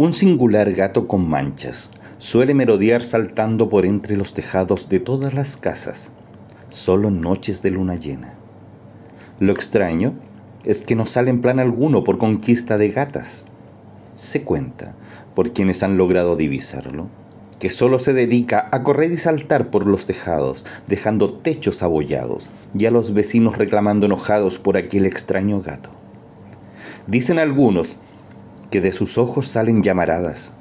Un singular gato con manchas suele merodear saltando por entre los tejados de todas las casas, solo en noches de luna llena. Lo extraño es que no sale en plan alguno por conquista de gatas. Se cuenta, por quienes han logrado divisarlo, que solo se dedica a correr y saltar por los tejados, dejando techos abollados y a los vecinos reclamando enojados por aquel extraño gato. Dicen algunos que de sus ojos salen llamaradas,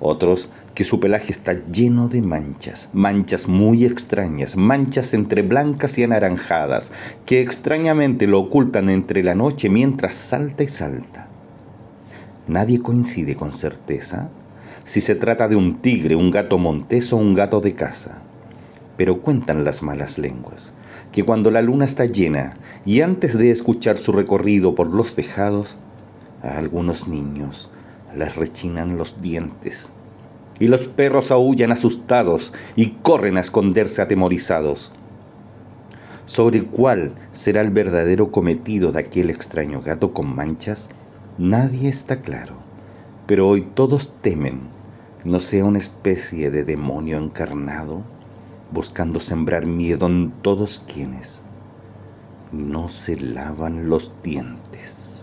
otros que su pelaje está lleno de manchas, manchas muy extrañas, manchas entre blancas y anaranjadas, que extrañamente lo ocultan entre la noche mientras salta y salta. Nadie coincide con certeza si se trata de un tigre, un gato montés o un gato de casa. Pero cuentan las malas lenguas que cuando la luna está llena y antes de escuchar su recorrido por los tejados, a algunos niños les rechinan los dientes y los perros aullan asustados y corren a esconderse atemorizados. Sobre cuál será el verdadero cometido de aquel extraño gato con manchas, nadie está claro pero hoy todos temen no sea una especie de demonio encarnado buscando sembrar miedo en todos quienes no se lavan los dientes.